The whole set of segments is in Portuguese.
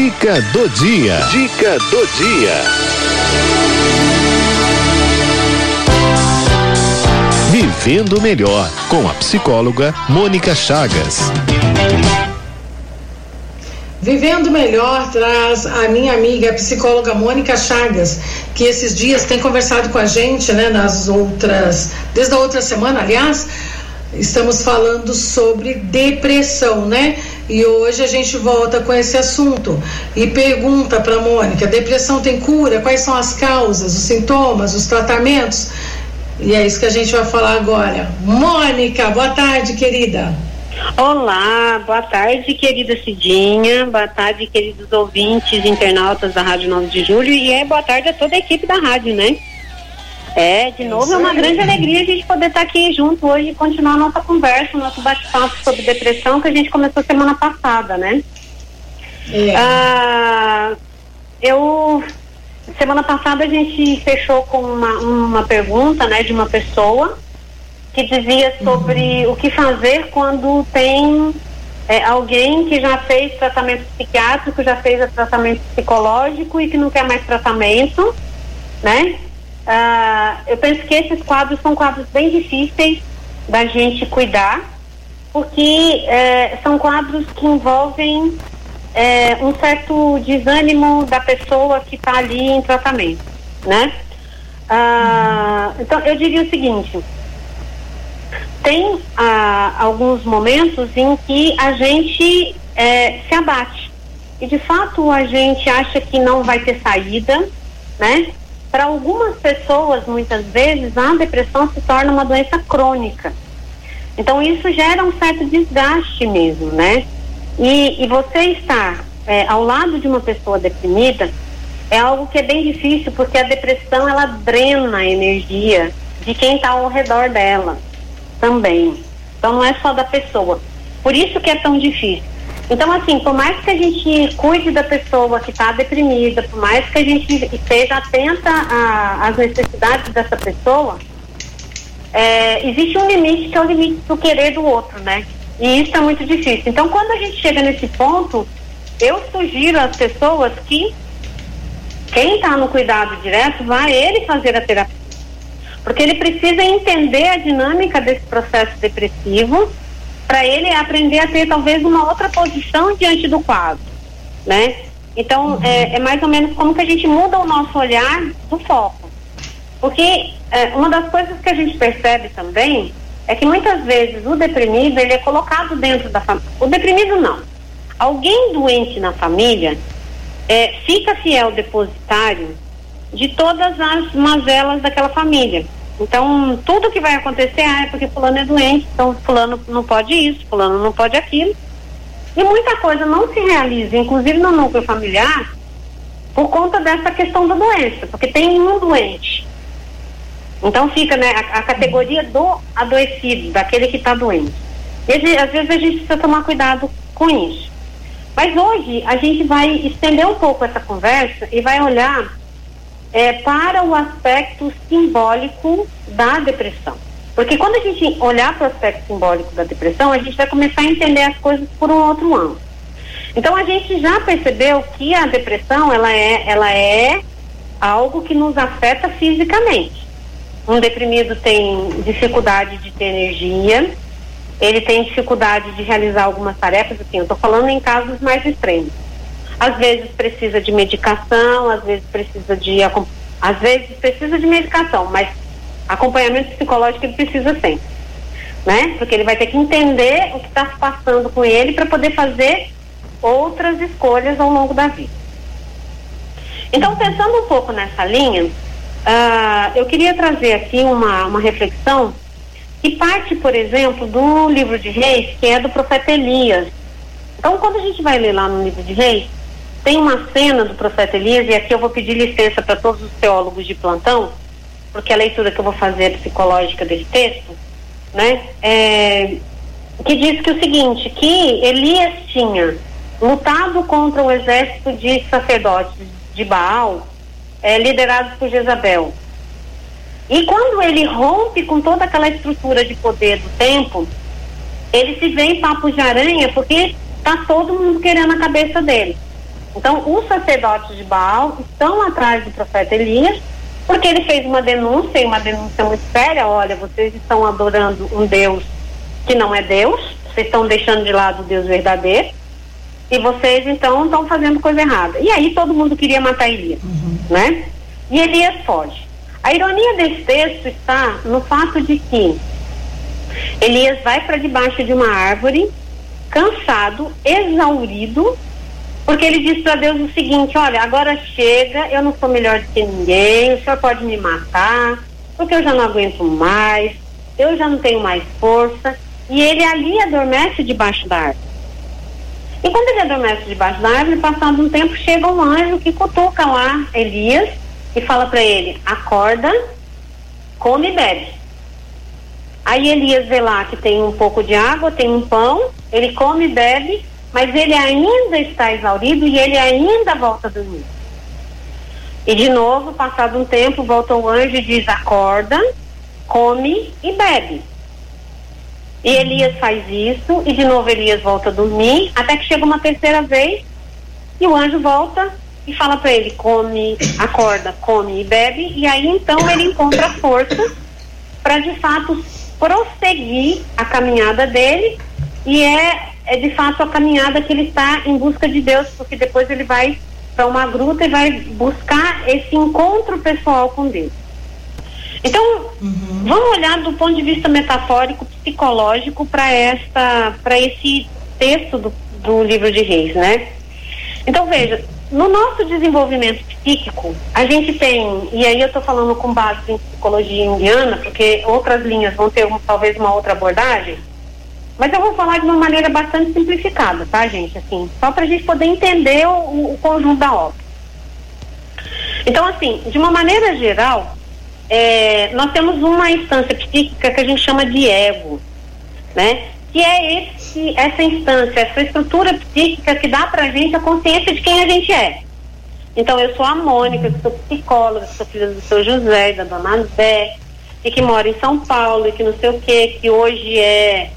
Dica do dia. Dica do dia. Vivendo melhor com a psicóloga Mônica Chagas. Vivendo Melhor traz a minha amiga a psicóloga Mônica Chagas, que esses dias tem conversado com a gente, né, nas outras, desde a outra semana, aliás, estamos falando sobre depressão, né? E hoje a gente volta com esse assunto e pergunta para Mônica: depressão tem cura? Quais são as causas, os sintomas, os tratamentos? E é isso que a gente vai falar agora. Mônica, boa tarde, querida. Olá, boa tarde, querida Cidinha, boa tarde, queridos ouvintes, internautas da Rádio 9 de Julho, e é boa tarde a toda a equipe da rádio, né? É, de novo, é uma grande alegria a gente poder estar aqui junto hoje e continuar a nossa conversa, o nosso bate-papo sobre depressão que a gente começou semana passada, né? É. Ah, eu semana passada a gente fechou com uma, uma pergunta, né, de uma pessoa que dizia sobre uhum. o que fazer quando tem é, alguém que já fez tratamento psiquiátrico, já fez tratamento psicológico e que não quer mais tratamento, né? Ah, eu penso que esses quadros são quadros bem difíceis da gente cuidar, porque é, são quadros que envolvem é, um certo desânimo da pessoa que está ali em tratamento, né? Ah, então eu diria o seguinte tem ah, alguns momentos em que a gente é, se abate. E de fato a gente acha que não vai ter saída, né? Para algumas pessoas, muitas vezes, a depressão se torna uma doença crônica. Então isso gera um certo desgaste mesmo, né? E, e você estar é, ao lado de uma pessoa deprimida é algo que é bem difícil porque a depressão ela drena a energia de quem está ao redor dela também. Então não é só da pessoa. Por isso que é tão difícil. Então, assim, por mais que a gente cuide da pessoa que está deprimida, por mais que a gente esteja atenta às necessidades dessa pessoa, é, existe um limite que é o limite do querer do outro, né? E isso é muito difícil. Então, quando a gente chega nesse ponto, eu sugiro às pessoas que quem está no cuidado direto, vai ele fazer a terapia porque ele precisa entender a dinâmica desse processo depressivo para ele aprender a ter talvez uma outra posição diante do quadro, né? Então uhum. é, é, mais ou menos como que a gente muda o nosso olhar do foco, porque é, uma das coisas que a gente percebe também é que muitas vezes o deprimido ele é colocado dentro da família, o deprimido não, alguém doente na família é, fica fiel depositário de todas as mazelas daquela família. Então, tudo que vai acontecer, ah, é porque fulano é doente, então fulano não pode isso, fulano não pode aquilo. E muita coisa não se realiza, inclusive no núcleo familiar, por conta dessa questão da doença, porque tem um doente. Então fica né, a, a categoria do adoecido, daquele que está doente. E, às vezes a gente precisa tomar cuidado com isso. Mas hoje a gente vai estender um pouco essa conversa e vai olhar é, para o aspecto simbólico da depressão. Porque quando a gente olhar para o aspecto simbólico da depressão, a gente vai começar a entender as coisas por um outro ângulo. Então a gente já percebeu que a depressão ela é, ela é algo que nos afeta fisicamente. Um deprimido tem dificuldade de ter energia, ele tem dificuldade de realizar algumas tarefas, assim, eu estou falando em casos mais extremos às vezes precisa de medicação, às vezes precisa de às vezes precisa de medicação, mas acompanhamento psicológico ele precisa sempre, né? Porque ele vai ter que entender o que está se passando com ele para poder fazer outras escolhas ao longo da vida. Então, pensando um pouco nessa linha, uh, eu queria trazer aqui uma, uma reflexão que parte, por exemplo, do livro de Reis, que é do profeta Elias. Então, quando a gente vai ler lá no livro de Reis, tem uma cena do profeta Elias, e aqui eu vou pedir licença para todos os teólogos de plantão, porque a leitura que eu vou fazer é psicológica desse texto, né? É, que diz que o seguinte, que Elias tinha lutado contra o exército de sacerdotes de Baal, é, liderados por Jezabel. E quando ele rompe com toda aquela estrutura de poder do tempo, ele se vê em papos de aranha porque está todo mundo querendo a cabeça dele. Então, os sacerdotes de Baal estão atrás do profeta Elias, porque ele fez uma denúncia, e uma denúncia muito séria: olha, vocês estão adorando um Deus que não é Deus, vocês estão deixando de lado o Deus verdadeiro, e vocês então estão fazendo coisa errada. E aí todo mundo queria matar Elias, uhum. né? E Elias foge. A ironia desse texto está no fato de que Elias vai para debaixo de uma árvore, cansado, exaurido, porque ele diz para Deus o seguinte: Olha, agora chega, eu não sou melhor do que ninguém, o senhor pode me matar, porque eu já não aguento mais, eu já não tenho mais força. E ele ali adormece debaixo da árvore. E quando ele adormece debaixo da árvore, passado um tempo, chega um anjo que cutuca lá Elias e fala para ele: Acorda, come e bebe. Aí Elias vê lá que tem um pouco de água, tem um pão, ele come e bebe, mas ele ainda está exaurido e ele ainda volta a dormir. E de novo, passado um tempo, volta o anjo e diz: acorda, come e bebe. E Elias faz isso, e de novo Elias volta a dormir, até que chega uma terceira vez, e o anjo volta e fala para ele: come, acorda, come e bebe, e aí então ele encontra força para de fato prosseguir a caminhada dele e é, é de fato a caminhada que ele está em busca de Deus, porque depois ele vai para uma gruta e vai buscar esse encontro pessoal com Deus. Então, uhum. vamos olhar do ponto de vista metafórico, psicológico para esta, para esse texto do, do livro de Reis, né? Então veja, no nosso desenvolvimento psíquico, a gente tem, e aí eu estou falando com base em psicologia indiana, porque outras linhas vão ter um, talvez uma outra abordagem, mas eu vou falar de uma maneira bastante simplificada, tá, gente? Assim, só para a gente poder entender o, o, conjunto da obra. Então, assim, de uma maneira geral, é, nós temos uma instância psíquica que a gente chama de ego, né? que é esse, essa instância, essa estrutura psíquica que dá pra gente a consciência de quem a gente é. Então, eu sou a Mônica, que sou psicóloga, que sou filha do seu José, da dona Zé, e que mora em São Paulo, e que não sei o quê, que hoje é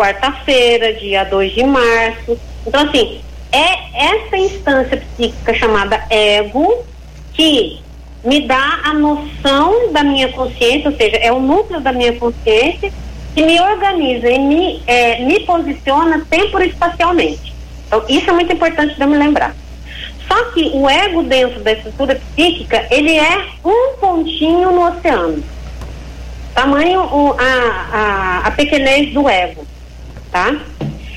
quarta-feira, dia 2 de março. Então, assim, é essa instância psíquica chamada ego que me dá a noção da minha consciência, ou seja, é o núcleo da minha consciência que me organiza e me, é, me posiciona temporo-espacialmente. Então, isso é muito importante de eu me lembrar. Só que o ego dentro da estrutura psíquica, ele é um pontinho no oceano. Tamanho, o, a, a, a pequenez do ego, tá?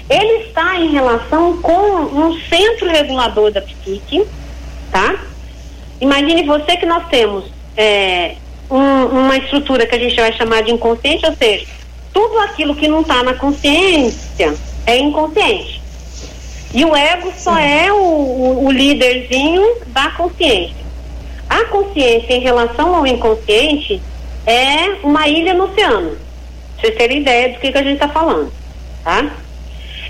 Ele está em relação com um centro regulador da psique, tá? Imagine você que nós temos é, um, uma estrutura que a gente vai chamar de inconsciente, ou seja, tudo aquilo que não está na consciência é inconsciente. E o ego só é o, o, o líderzinho da consciência. A consciência em relação ao inconsciente é uma ilha no oceano. Pra vocês terem ideia do que, que a gente está falando. Tá?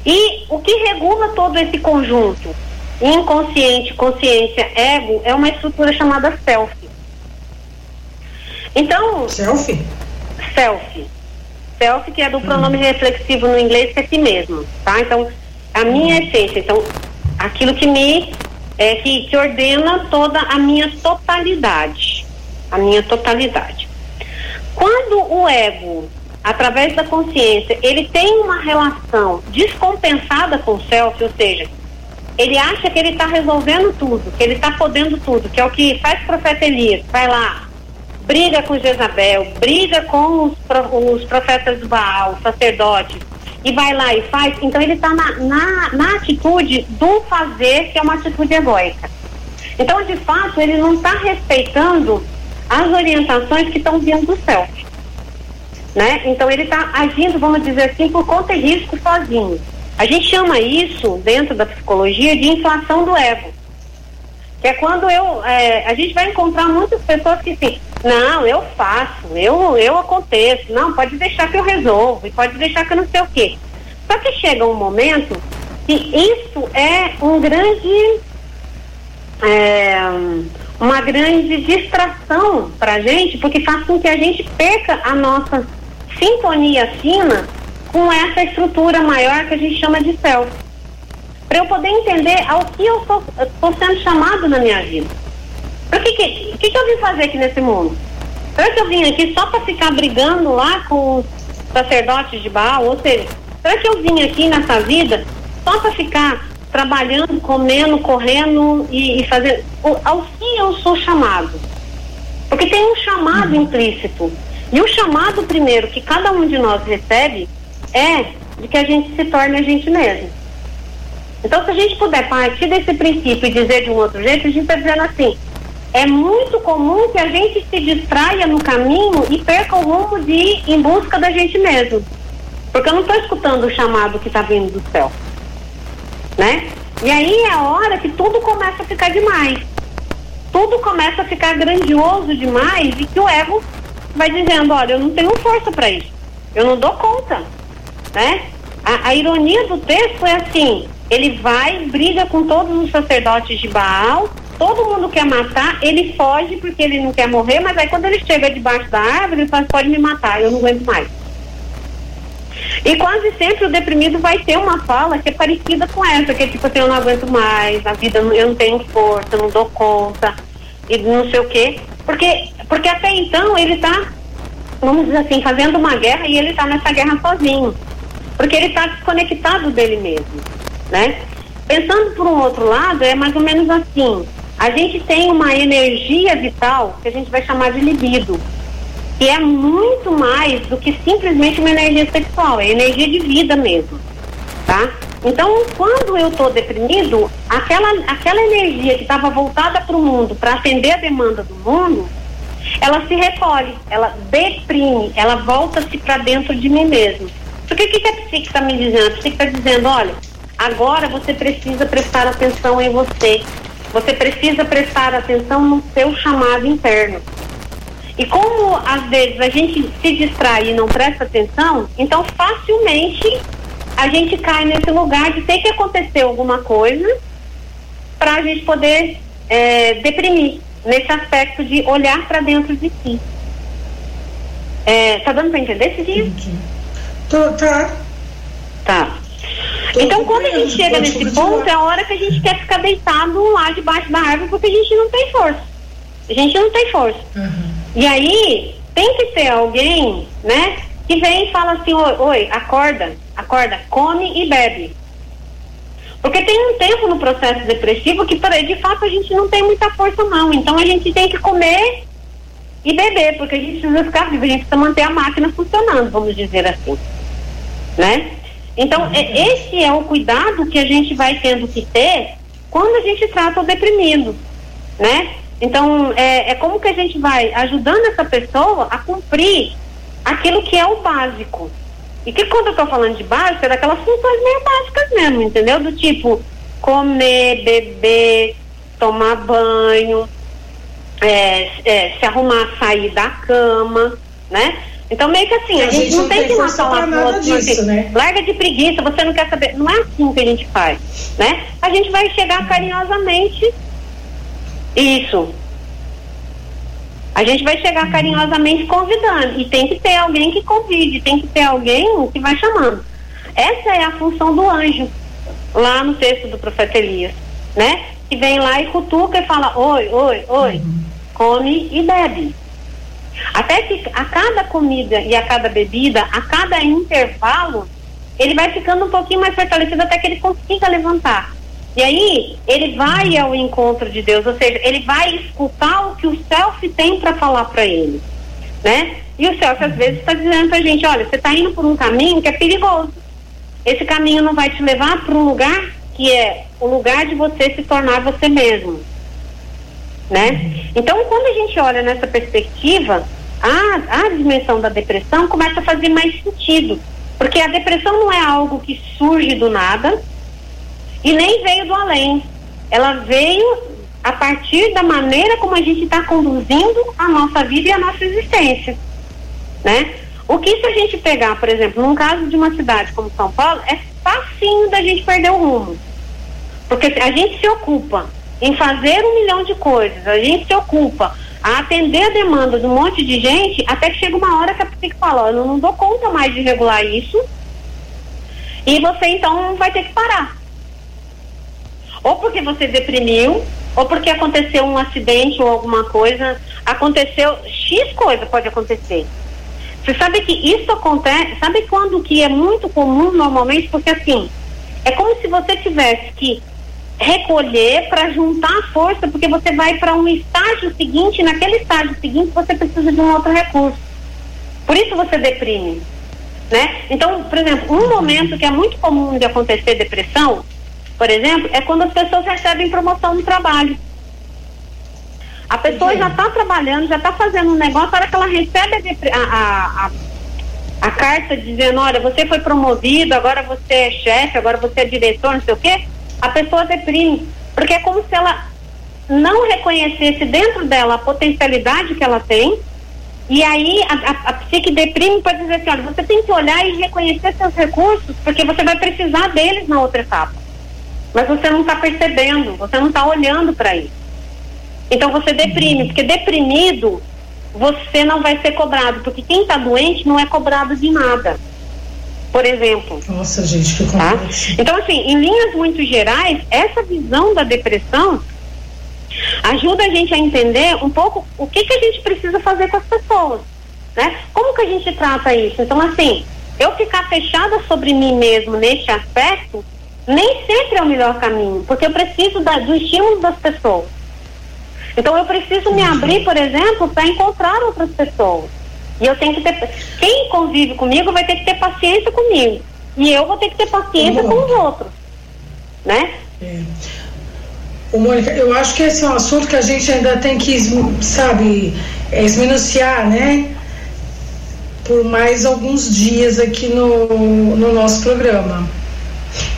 E o que regula todo esse conjunto, inconsciente, consciência, ego, é uma estrutura chamada self. Então. Self? Self self, que é do pronome reflexivo no inglês, que é si mesmo, tá? Então, a minha essência, então, aquilo que me, é, que, que ordena toda a minha totalidade, a minha totalidade. Quando o ego, através da consciência, ele tem uma relação descompensada com o self, ou seja, ele acha que ele está resolvendo tudo, que ele está podendo tudo, que é o que faz o profeta Elias, vai lá, briga com Jezabel, briga com os, os profetas do Baal, sacerdotes, e vai lá e faz, então ele está na, na, na, atitude do fazer, que é uma atitude egóica. Então, de fato, ele não está respeitando as orientações que estão vindo do céu. Né? Então ele está agindo, vamos dizer assim, por conta e risco sozinho. A gente chama isso, dentro da psicologia, de inflação do ego. Que é quando eu. É, a gente vai encontrar muitas pessoas que assim, não, eu faço, eu, eu aconteço, não, pode deixar que eu resolvo, pode deixar que eu não sei o quê. Só que chega um momento que isso é um grande. É, uma grande distração para a gente, porque faz com que a gente perca a nossa sintonia fina com essa estrutura maior que a gente chama de self. para eu poder entender ao que eu estou sendo chamado na minha vida. O que, que, que, que eu vim fazer aqui nesse mundo? Será que eu vim aqui só para ficar brigando lá com os sacerdotes de Baal? Ou seja, será que eu vim aqui nessa vida só para ficar trabalhando, comendo, correndo e, e fazendo. Ao que eu sou chamado? Porque tem um chamado uhum. implícito. E o chamado primeiro que cada um de nós recebe é de que a gente se torne a gente mesmo. Então, se a gente puder partir desse princípio e dizer de um outro jeito, a gente está dizendo assim: é muito comum que a gente se distraia no caminho e perca o rumo de ir em busca da gente mesmo. Porque eu não estou escutando o chamado que está vindo do céu né? E aí é a hora que tudo começa a ficar demais. Tudo começa a ficar grandioso demais e que o ego vai dizendo, olha, eu não tenho força para isso. Eu não dou conta, né? A, a, ironia do texto é assim, ele vai, briga com todos os sacerdotes de Baal, todo mundo quer matar, ele foge porque ele não quer morrer, mas aí quando ele chega debaixo da árvore, ele fala, pode me matar, eu não aguento mais. E quase sempre o deprimido vai ter uma fala que é parecida com essa, que é tipo assim, eu não aguento mais, a vida eu não tenho força, eu não dou conta, e não sei o quê. Porque, porque até então ele está, vamos dizer assim, fazendo uma guerra e ele está nessa guerra sozinho. Porque ele está desconectado dele mesmo, né? Pensando por um outro lado, é mais ou menos assim. A gente tem uma energia vital que a gente vai chamar de libido que é muito mais do que simplesmente uma energia sexual, é energia de vida mesmo, tá? Então, quando eu estou deprimido, aquela, aquela energia que estava voltada para o mundo, para atender a demanda do mundo, ela se recolhe, ela deprime, ela volta-se para dentro de mim mesmo. Porque o que, que a psique está me dizendo? A psique está dizendo, olha, agora você precisa prestar atenção em você. Você precisa prestar atenção no seu chamado interno. E como às vezes a gente se distrai e não presta atenção, então facilmente a gente cai nesse lugar de ter que acontecer alguma coisa para a gente poder é, deprimir nesse aspecto de olhar para dentro de si. É, tá dando para entender esse dia? Tá. Tá. Então, quando a gente chega nesse ponto, é a hora que a gente quer ficar deitado lá debaixo da árvore porque a gente não tem força. A gente não tem força. Uhum. E aí, tem que ter alguém, né, que vem e fala assim, oi, oi, acorda, acorda, come e bebe. Porque tem um tempo no processo depressivo que, de fato, a gente não tem muita força, não. Então, a gente tem que comer e beber, porque a gente precisa ficar vivo, a gente precisa manter a máquina funcionando, vamos dizer assim. Né? Então, é, esse é o cuidado que a gente vai tendo que ter quando a gente trata o deprimido, né? Então, é, é como que a gente vai ajudando essa pessoa a cumprir aquilo que é o básico. E que quando eu estou falando de básico, é daquelas funções meio básicas mesmo, entendeu? Do tipo comer, beber, tomar banho, é, é, se arrumar, sair da cama, né? Então, meio que assim, a, a gente, gente, não tem, que matar uma nada disso, assim, né? larga de preguiça, você não quer saber. Não é assim que a gente faz, né? A gente vai chegar carinhosamente isso. A gente vai chegar carinhosamente convidando. E tem que ter alguém que convide, tem que ter alguém que vai chamando. Essa é a função do anjo, lá no texto do profeta Elias, né? Que vem lá e cutuca e fala: Oi, oi, oi, come e bebe. Até que a cada comida e a cada bebida, a cada intervalo, ele vai ficando um pouquinho mais fortalecido até que ele consiga levantar. E aí ele vai ao encontro de Deus, ou seja, ele vai escutar o que o self tem para falar para ele, né? E o self às vezes está dizendo para a gente, olha, você está indo por um caminho que é perigoso. Esse caminho não vai te levar para um lugar que é o lugar de você se tornar você mesmo, né? Então, quando a gente olha nessa perspectiva, a, a dimensão da depressão começa a fazer mais sentido, porque a depressão não é algo que surge do nada e nem veio do além. Ela veio a partir da maneira como a gente está conduzindo a nossa vida e a nossa existência, né? O que se a gente pegar, por exemplo, num caso de uma cidade como São Paulo, é facinho da gente perder o rumo. Porque a gente se ocupa em fazer um milhão de coisas, a gente se ocupa a atender a demanda de um monte de gente, até que chega uma hora que a psique fala, eu não dou conta mais de regular isso, e você então vai ter que parar. Ou porque você deprimiu, ou porque aconteceu um acidente ou alguma coisa, aconteceu X coisa pode acontecer. Você sabe que isso acontece, sabe quando que é muito comum normalmente? Porque assim, é como se você tivesse que recolher para juntar força, porque você vai para um estágio seguinte, e naquele estágio seguinte você precisa de um outro recurso. Por isso você deprime. Né? Então, por exemplo, um momento que é muito comum de acontecer depressão, por exemplo, é quando as pessoas recebem promoção no trabalho. A pessoa já está trabalhando, já está fazendo um negócio, na hora que ela recebe a, a, a, a, carta dizendo, olha, você foi promovido, agora você é chefe, agora você é diretor, não sei o quê, a pessoa deprime. Porque é como se ela não reconhecesse dentro dela a potencialidade que ela tem, e aí a, a, a psique deprime para dizer assim, olha, você tem que olhar e reconhecer seus recursos, porque você vai precisar deles na outra etapa. Mas você não está percebendo, você não está olhando para isso. Então você deprime, porque deprimido você não vai ser cobrado, porque quem está doente não é cobrado de nada. Por exemplo. Nossa, gente, que tá? Então, assim, em linhas muito gerais, essa visão da depressão ajuda a gente a entender um pouco o que, que a gente precisa fazer com as pessoas. Né? Como que a gente trata isso? Então, assim, eu ficar fechada sobre mim mesmo neste aspecto nem sempre é o melhor caminho, porque eu preciso da, do estímulo das pessoas. Então eu preciso me abrir, por exemplo, para encontrar outras pessoas. E eu tenho que ter. Quem convive comigo vai ter que ter paciência comigo. E eu vou ter que ter paciência com os outros. Né? É. Ô, Mônica, eu acho que esse é um assunto que a gente ainda tem que, sabe, é, esminuciar, né? Por mais alguns dias aqui no, no nosso programa.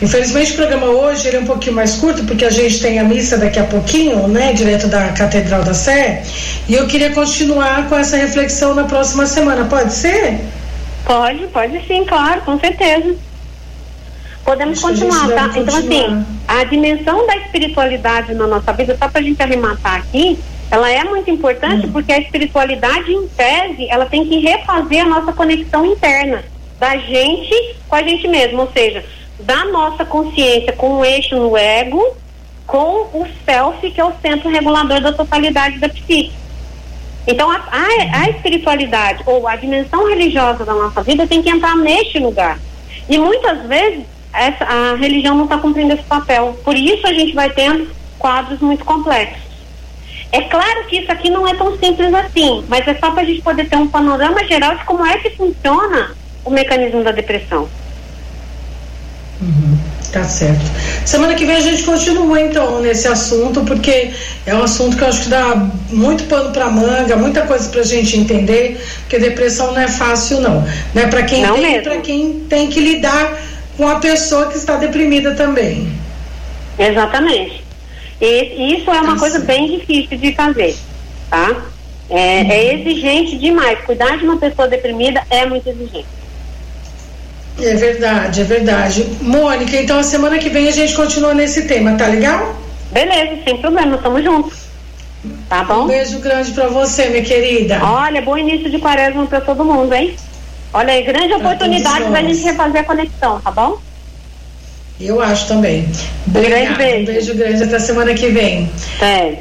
Infelizmente o programa hoje ele é um pouquinho mais curto porque a gente tem a missa daqui a pouquinho, né, direto da Catedral da Sé, e eu queria continuar com essa reflexão na próxima semana. Pode ser? Pode, pode sim, claro, com certeza. Podemos Acho continuar, tá? Continuar. Então assim, a dimensão da espiritualidade na nossa vida, só para a gente arrematar aqui, ela é muito importante hum. porque a espiritualidade, em tese, ela tem que refazer a nossa conexão interna da gente com a gente mesmo, ou seja, da nossa consciência com o eixo no ego, com o self, que é o centro regulador da totalidade da psique. Então, a, a, a, espiritualidade ou a dimensão religiosa da nossa vida tem que entrar neste lugar. E muitas vezes essa, a religião não está cumprindo esse papel. Por isso a gente vai tendo quadros muito complexos. É claro que isso aqui não é tão simples assim, mas é só para a gente poder ter um panorama geral de como é que funciona o mecanismo da depressão. Uhum, tá certo. Semana que vem a gente continua então nesse assunto, porque é um assunto que eu acho que dá muito pano para manga, muita coisa pra gente entender, porque depressão não é fácil não, né? Para quem não tem, para quem tem que lidar com a pessoa que está deprimida também. Exatamente. E isso é uma tá coisa certo. bem difícil de fazer, tá? É, é uhum. é exigente demais. Cuidar de uma pessoa deprimida é muito exigente. É verdade, é verdade. Mônica, então a semana que vem a gente continua nesse tema, tá legal? Beleza, sem problema, tamo junto. Tá bom? Um beijo grande pra você, minha querida. Olha, bom início de quaresma pra todo mundo, hein? Olha aí, grande pra oportunidade pra gente refazer a conexão, tá bom? Eu acho também. Um grande beijo. Um beijo grande até semana que vem. É.